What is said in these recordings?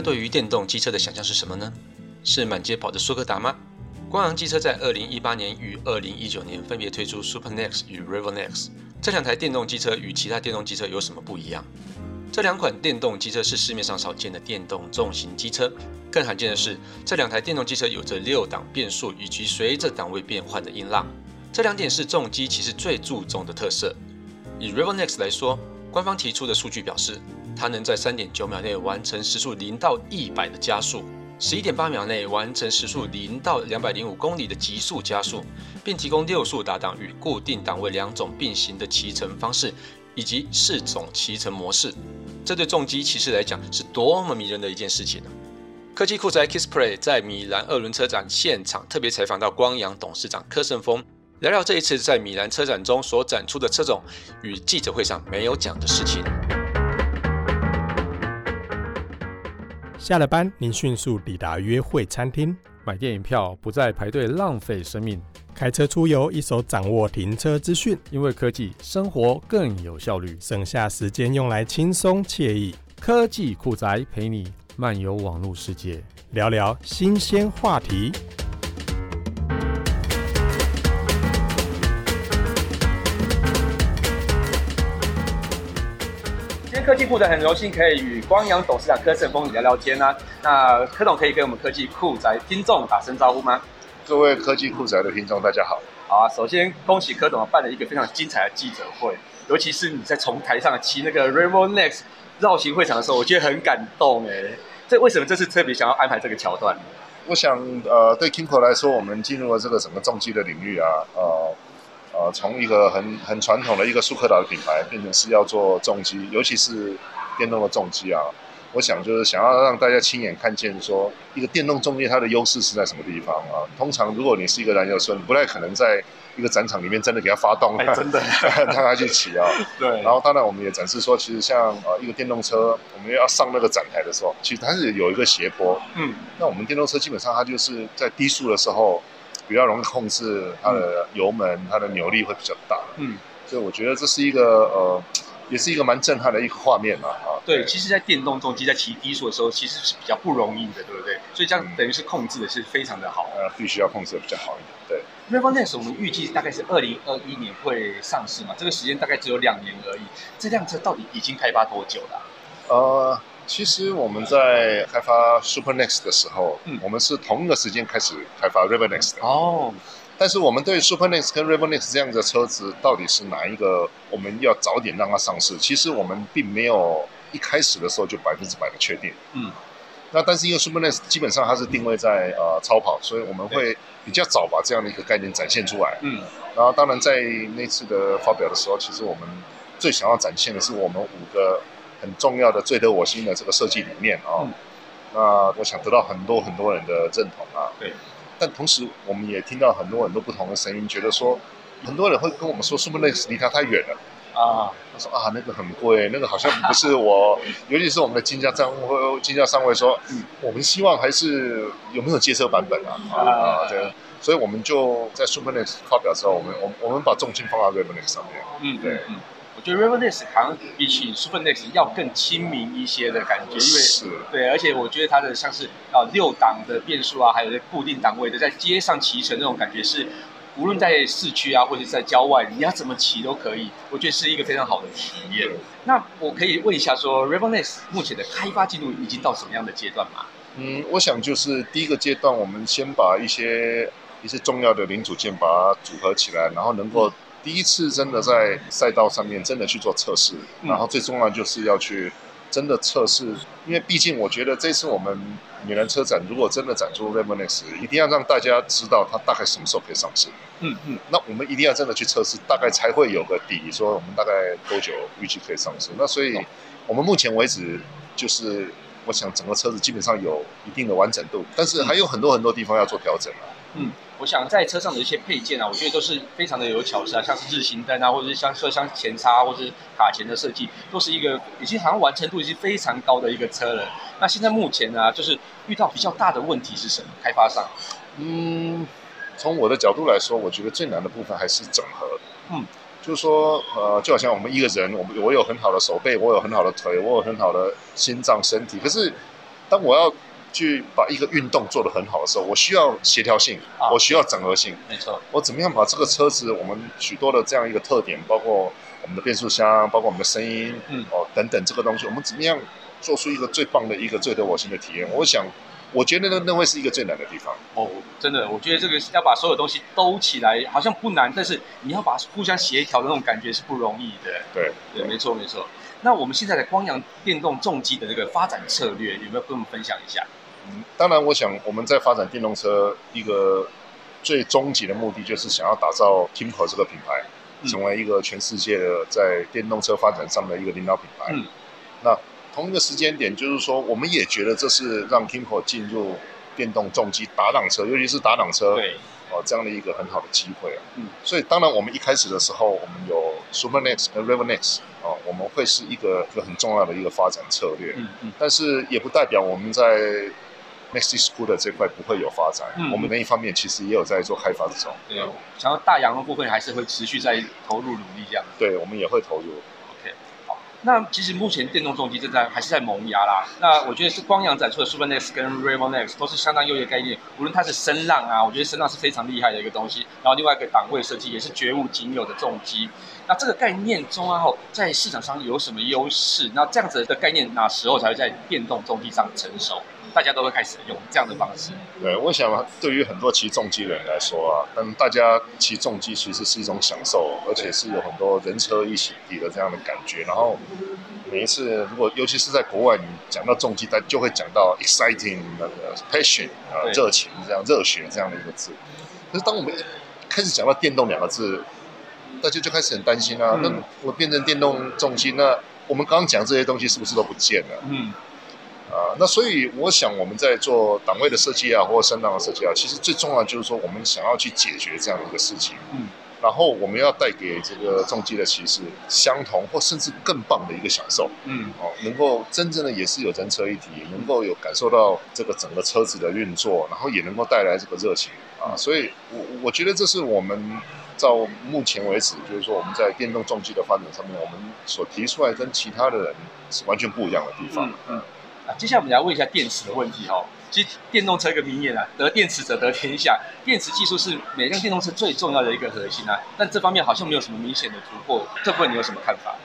对于电动机车的想象是什么呢？是满街跑的速克达吗？光阳机车在二零一八年与二零一九年分别推出 Super Next 与 Revo Nex，这两台电动机车与其他电动机车有什么不一样？这两款电动机车是市面上少见的电动重型机车，更罕见的是，这两台电动机车有着六档变速以及随着档位变换的音浪，这两点是重机骑士最注重的特色。以 Revo Nex 来说，官方提出的数据表示，它能在三点九秒内完成时速零到一百的加速，十一点八秒内完成时速零到两百零五公里的极速加速，并提供六速打档与固定档位两种并行的骑乘方式，以及四种骑乘模式。这对重机骑士来讲是多么迷人的一件事情呢？科技酷宅 Kissplay 在米兰二轮车展现场特别采访到光阳董事长柯胜峰，聊聊这一次在米兰车展中所展出的车种与记者会上没有讲的事情。下了班，您迅速抵达约会餐厅，买电影票不再排队浪费生命，开车出游一手掌握停车资讯，因为科技生活更有效率，省下时间用来轻松惬意。科技酷宅陪你漫游网络世界，聊聊新鲜话题。科技库的很荣幸可以与光阳董事长柯胜峰聊聊天啊。那柯董可以跟我们科技酷宅听众打声招呼吗？各位科技酷宅的听众，大家好。好啊，首先恭喜柯董办了一个非常精彩的记者会，尤其是你在从台上骑那个 Revo Nex 绕行会场的时候，我觉得很感动哎。这为什么这次特别想要安排这个桥段？我想，呃，对 KYMCO 来说，我们进入了这个整个重机的领域啊，呃。呃，从一个很很传统的一个苏克达的品牌，变成是要做重机，尤其是电动的重机啊。我想就是想要让大家亲眼看见，说一个电动重机它的优势是在什么地方啊？通常如果你是一个燃油车，你不太可能在一个展场里面真的给它发动，哎、真的 让它去骑啊。对。然后当然我们也展示说，其实像呃一个电动车，我们要上那个展台的时候，其实它是有一个斜坡。嗯。那我们电动车基本上它就是在低速的时候。比较容易控制它的油门，嗯、它的扭力会比较大。嗯，所以我觉得这是一个呃，也是一个蛮震撼的一个画面嘛。啊，对，其实，在电动重机在骑低速的时候，其实是比较不容易的，对不对？所以这样等于是控制的是非常的好。呃、嗯，必须要控制的比较好一点。对，Revo Nex 我们预计大概是二零二一年会上市嘛，这个时间大概只有两年而已。这辆车到底已经开发多久了？呃。其实我们在开发 SuperNext 的时候，嗯，我们是同一个时间开始开发 Revo Nex 的。哦，但是我们对 SuperNext 跟 Revo Nex 这样的车子到底是哪一个，我们要早点让它上市。其实我们并没有一开始的时候就百分之百的确定。嗯，那但是因为 SuperNext 基本上它是定位在呃超跑，所以我们会比较早把这样的一个概念展现出来。嗯，然后当然在那次的发表的时候，其实我们最想要展现的是我们五个。很重要的、最得我心的这个设计理念啊，嗯、那我想得到很多很多人的认同啊。对。但同时，我们也听到很多很多不同的声音，觉得说，很多人会跟我们说，Super Nex 离他太远了啊。他说啊，那个很贵，那个好像不是我。尤其是我们的经销商会、经销商会说，嗯，我们希望还是有没有街车版本啊？啊，对。所以我们就在 Super Nex 发表之后，我们我我们把重心放到 Revo Nex 上面。嗯，对。嗯我觉得 Nex 好像比起 Super Nex 要更亲民一些的感觉，因为是对，而且我觉得它的像是啊六档的变速啊，还有这固定档位的，在街上骑乘那种感觉是，无论在市区啊，或者是在郊外，你要怎么骑都可以。我觉得是一个非常好的体验。那我可以问一下说，说 Revo Nex 目前的开发进度已经到什么样的阶段吗？嗯，我想就是第一个阶段，我们先把一些一些重要的零组件把它组合起来，然后能够。第一次真的在赛道上面真的去做测试，然后最重要就是要去真的测试，因为毕竟我觉得这次我们米兰车展如果真的展出 r e m o n e x 一定要让大家知道它大概什么时候可以上市。嗯嗯，那我们一定要真的去测试，大概才会有个底，说我们大概多久预计可以上市。那所以，我们目前为止就是，我想整个车子基本上有一定的完整度，但是还有很多很多地方要做调整啊。嗯。我想在车上的一些配件啊，我觉得都是非常的有巧思啊，像是日行灯啊，或者是像车厢前叉或者是卡钳的设计，都是一个已经好像完成度已经非常高的一个车了。那现在目前呢，就是遇到比较大的问题是什么？开发商？嗯，从我的角度来说，我觉得最难的部分还是整合。嗯，就是说，呃，就好像我们一个人，我们我有很好的手背，我有很好的腿，我有很好的心脏身体，可是当我要去把一个运动做得很好的时候，我需要协调性，啊、我需要整合性。没错，我怎么样把这个车子我们许多的这样一个特点，包括我们的变速箱，包括我们的声音，嗯，哦等等这个东西，我们怎么样做出一个最棒的一个最得我心的体验？我想。我觉得那那会是一个最难的地方哦，真的，我觉得这个要把所有东西兜起来，好像不难，但是你要把互相协调的那种感觉是不容易的。对对，没错没错。那我们现在的光阳电动重机的这个发展策略，有没有跟我们分享一下？嗯，当然，我想我们在发展电动车一个最终极的目的，就是想要打造 Kimco 这个品牌，嗯，成为一个全世界的在电动车发展上的一个领导品牌。嗯，那。同一个时间点，就是说，我们也觉得这是让 Kimco 进入电动重机打挡车，尤其是打挡车，对，哦，这样的一个很好的机会啊。嗯，所以当然，我们一开始的时候，我们有 Super Next 和 Revo Next 哦，我们会是一个一个很重要的一个发展策略。嗯嗯。但是也不代表我们在 Maxi Scooter 这块不会有发展。嗯。我们那一方面其实也有在做开发这种。对，想要大洋的部分还是会持续在投入努力这样。对，我们也会投入。OK，好那其实目前电动重机正在还是在萌芽啦。那我觉得是光阳展出的 Super Next 跟 Revo Next 都是相当优异的概念。无论它是声浪啊，我觉得声浪是非常厉害的一个东西。然后另外一个档位设计也是绝无仅有的重机。那这个概念中啊，在市场上有什么优势？那这样子的概念哪时候才会在电动重机上成熟？大家都会开始用这样的方式。对，我想对于很多骑重机的人来说啊，嗯，大家骑重机其实是一种享受，而且是有很多人车一起的这样的感觉。然后每一次，如果尤其是在国外，你讲到重机，他就会讲到 exciting 那个 passion 啊，热情这样热血这样的一个字。可是当我们开始讲到电动两个字，大家就开始很担心啊。嗯、那我变成电动重机，那我们刚刚讲这些东西是不是都不见了？嗯。啊，那所以我想我们在做档位的设计啊，或者升档的设计啊，其实最重要的就是说，我们想要去解决这样的一个事情。嗯。然后我们要带给这个重机的骑士相同或甚至更棒的一个享受。嗯。哦，能够真正的也是有人车一体，能够有感受到这个整个车子的运作，然后也能够带来这个热情啊。所以我我觉得这是我们到目前为止，就是说我们在电动重机的发展上面，我们所提出来跟其他的人是完全不一样的地方。嗯。嗯接下来我们来问一下电池的问题哦。其实电动车一个名言啊，得电池者得天下。电池技术是每辆电动车最重要的一个核心啊，但这方面好像没有什么明显的突破。这部分你有什么看法？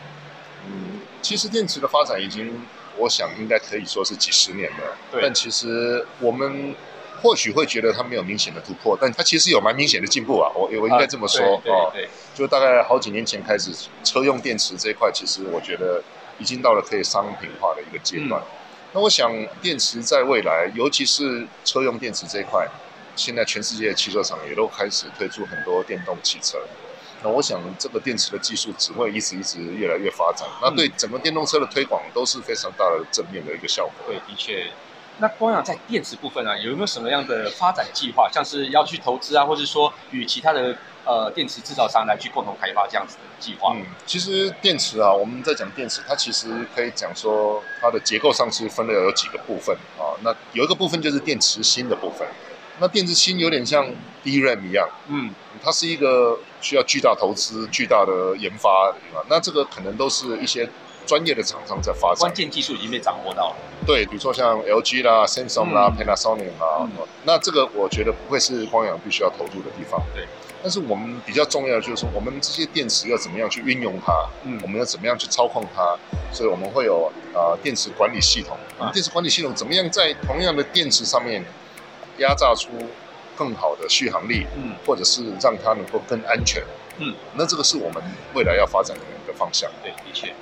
嗯，其实电池的发展已经，我想应该可以说是几十年了。对。但其实我们或许会觉得它没有明显的突破，但它其实有蛮明显的进步啊。我我应该这么说啊。对，对，对。就大概好几年前开始，车用电池这一块，其实我觉得已经到了可以商品化的一个阶段。嗯那我想，电池在未来，尤其是车用电池这一块，现在全世界的汽车厂也都开始推出很多电动汽车。那我想，这个电池的技术只会一直一直越来越发展。那对整个电动车的推广都是非常大的正面的一个效果。对，的确。那光阳在电池部分啊，有没有什么样的发展计划？像是要去投资啊，或者说与其他的？呃，电池制造商来去共同开发这样子的计划。嗯，其实电池啊，我们在讲电池，它其实可以讲说它的结构上是分了有几个部分啊。那有一个部分就是电池芯的部分。那电池芯有点像 DRAM 一样，嗯，它是一个需要巨大投资、巨大的研发的地方。那这个可能都是一些专业的厂商在发展。关键技术已经被掌握到了。对，比如说像 LG 啦、Samsung 啦、嗯、Panasonic 啦、嗯，那这个我觉得不会是光阳必须要投入的地方。对。但是我们比较重要的就是说，我们这些电池要怎么样去运用它？嗯，我们要怎么样去操控它？所以我们会有啊、呃、电池管理系统。啊，电池管理系统怎么样在同样的电池上面压榨出更好的续航力？嗯，或者是让它能够更安全？嗯，那这个是我们未来要发展的一个方向。对，的确。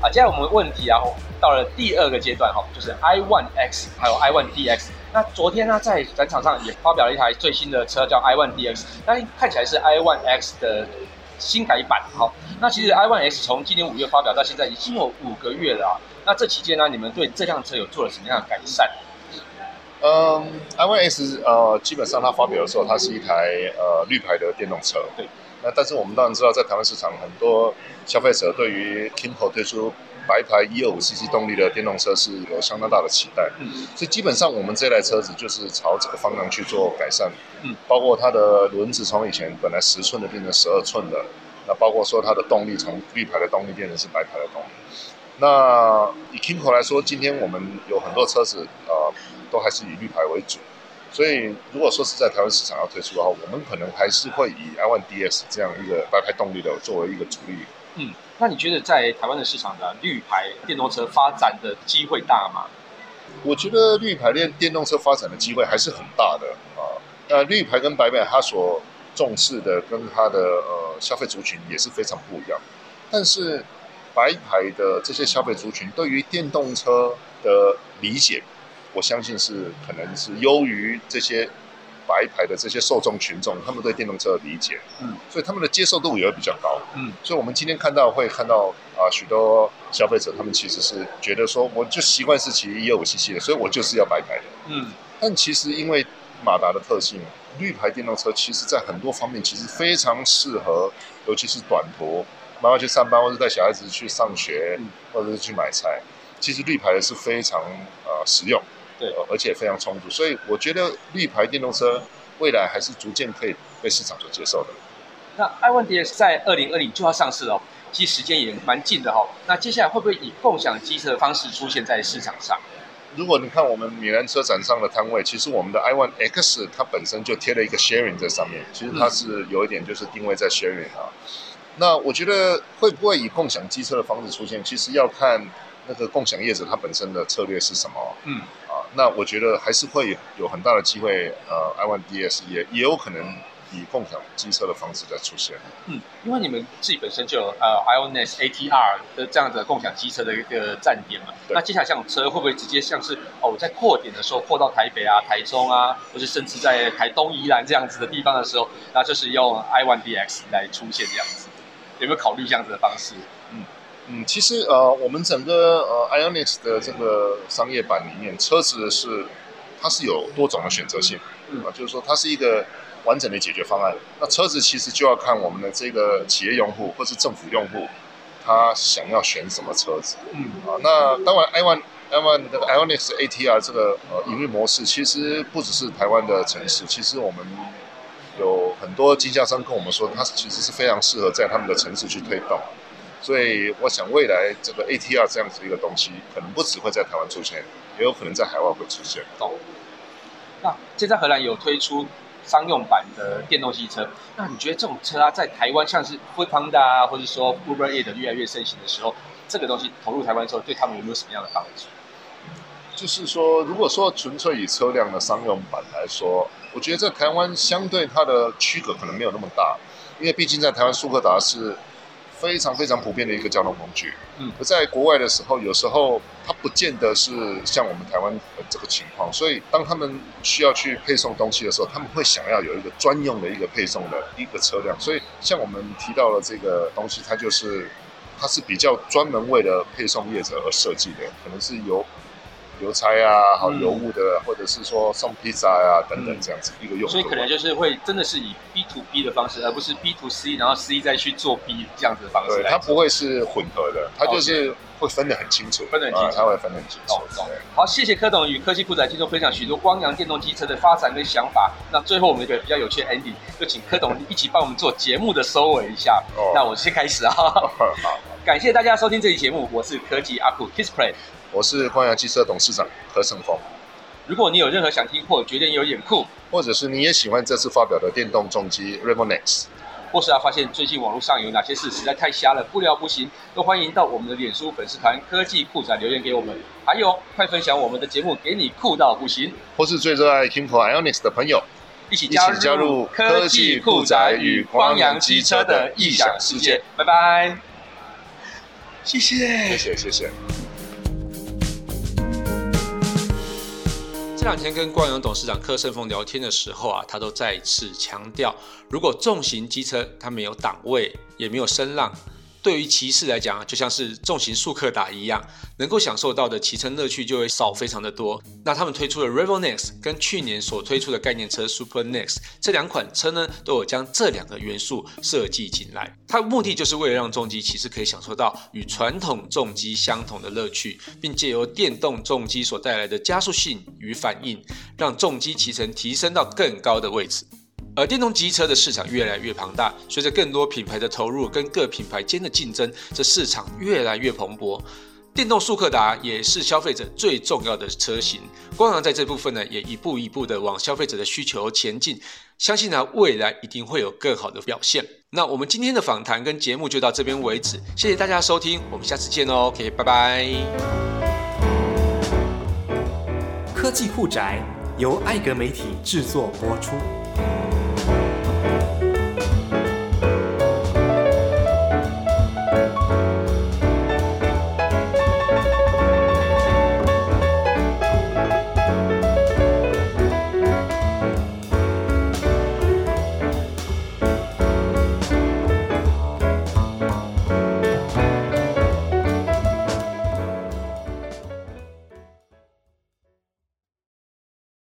啊接下来我们问题啊，到了第二个阶段哈，就是 i one x 还有 i one d x。那昨天呢，在展场上也发表了一台最新的车，叫 i one d x。那看起来是 i one x 的新改版。好，那其实 i one x 从今年五月发表到现在已经有五个月了啊。那这期间呢，你们对这辆车有做了什么样的改善？嗯，iOS 呃，基本上它发表的时候，它是一台呃绿牌的电动车。对。那但是我们当然知道，在台湾市场，很多消费者对于 Kimco 推出白牌一二五 cc 动力的电动车是有相当大的期待。嗯，所以基本上我们这台车子就是朝这个方向去做改善。嗯，包括它的轮子从以前本来十寸的变成十二寸的，那包括说它的动力从绿牌的动力变成是白牌的动力。那以 Kimco 来说，今天我们有很多车子呃都还是以绿牌为主。所以，如果说是在台湾市场要推出的话，我们可能还是会以 iOne DS 这样一个白牌动力的作为一个主力。嗯，那你觉得在台湾的市场的绿牌电动车发展的机会大吗？我觉得绿牌电电动车发展的机会还是很大的啊。那绿牌跟白牌，它所重视的跟它的呃消费族群也是非常不一样。但是白牌的这些消费族群对于电动车的理解。我相信是可能是优于这些白牌的这些受众群众，他们对电动车的理解，嗯，所以他们的接受度也会比较高，嗯，所以我们今天看到会看到啊许多消费者，他们其实是觉得说，我就习惯是骑一二五 cc 的，所以我就是要白牌的，嗯，但其实因为马达的特性，绿牌电动车其实在很多方面其实非常适合，尤其是短途，妈妈去上班或者带小孩子去上学，嗯，或者是去买菜，其实绿牌的是非常呃实用。对，而且非常充足，所以我觉得绿牌电动车未来还是逐渐可以被市场所接受的。那 i1DS 在二零二零就要上市了，其实时间也蛮近的哈。那接下来会不会以共享机车的方式出现在市场上？如果你看我们米兰车展上的摊位，其实我们的 iOne X 它本身就贴了一个 sharing 在上面，其实它是有一点就是定位在 sharing 啊。嗯、那我觉得会不会以共享机车的方式出现，其实要看那个共享业者它本身的策略是什么。嗯。那我觉得还是会有很大的机会，呃，i1DS 也也有可能以共享机车的方式在出现。嗯，因为你们自己本身就有呃 ionis ATR 的这样的共享机车的一个站点嘛。那接下来像车会不会直接像是哦，我在扩点的时候扩到台北啊、台中啊，或者甚至在台东、宜兰这样子的地方的时候，那就是用 i1DX 来出现这样子，有没有考虑这样子的方式？嗯。嗯，其实呃，我们整个呃 IONIQ 的这个商业版里面，车子是它是有多种的选择性，嗯、呃，就是说它是一个完整的解决方案。那车子其实就要看我们的这个企业用户或是政府用户，他想要选什么车子，嗯，啊、呃，那当然 i1 i1 的 IONIQ ATR 这个呃营运模式，其实不只是台湾的城市，其实我们有很多经销商跟我们说，它其实是非常适合在他们的城市去推动。所以我想，未来这个 ATR 这样子一个东西，可能不只会在台湾出现，也有可能在海外会出现。哦，那现在荷兰有推出商用版的电动汽车，那你觉得这种车啊，在台湾像是 Foodpanda 啊，或者说 Uber Eats 越来越盛行的时候，这个东西投入台湾之后，对他们有没有什么样的帮助？就是说，如果说纯粹以车辆的商用版来说，我觉得在台湾相对它的区隔可能没有那么大，因为毕竟在台湾速克达是。非常非常普遍的一个交通工具。嗯，而在国外的时候，有时候它不见得是像我们台湾的这个情况，所以当他们需要去配送东西的时候，他们会想要有一个专用的一个配送的一个车辆。所以像我们提到的这个东西，它就是它是比较专门为了配送业者而设计的，可能是由。邮差啊，好邮务的，嗯、或者是说送披萨啊等等这样子一个用途，所以可能就是会真的是以 B to B 的方式，而不是 B to C，然后 C 再去做 B 这样子的方式。对，它不会是混合的，它就是会分得很清楚，分得很清楚，它会分得很清楚。好，谢谢柯董与科技酷宅听众分享许多光阳电动机车的发展跟想法。那最后我们一个比较有趣的 ending，就请柯董一起帮我们做节目的收尾一下。哦、那我先开始啊。好，感谢大家收听这期节目，我是科技阿酷 KissPlay。我是光阳汽车董事长何胜峰。如果你有任何想听或觉得有点酷，或者是你也喜欢这次发表的电动重机 Revonex，或是啊发现最近网络上有哪些事实在太瞎了，不聊不行，都欢迎到我们的脸书粉丝团科技酷宅留言给我们。还有，快分享我们的节目给你酷到不行，或是最热爱 Kimco Ionics 的朋友，一起加入科技酷宅与光阳机车的异想世界。拜拜，谢谢，谢谢，谢谢。这两天跟光阳董事长柯胜峰聊天的时候啊，他都再次强调，如果重型机车它没有档位，也没有声浪，对于骑士来讲，就像是重型速克达一样，能够享受到的骑乘乐趣就会少非常的多。那他们推出的 Revo Nex 跟去年所推出的概念车 Super Next 这两款车呢，都有将这两个元素设计进来。它的目的就是为了让重机骑士可以享受到与传统重机相同的乐趣，并借由电动重机所带来的加速性与反应，让重机骑乘提升到更高的位置。而电动机车的市场越来越庞大，随着更多品牌的投入跟各品牌间的竞争，这市场越来越蓬勃。电动速克达也是消费者最重要的车型，光阳在这部分呢，也一步一步的往消费者的需求前进，相信呢，未来一定会有更好的表现。那我们今天的访谈跟节目就到这边为止，谢谢大家收听，我们下次见哦，OK，拜拜。科技酷宅由艾格媒体制作播出。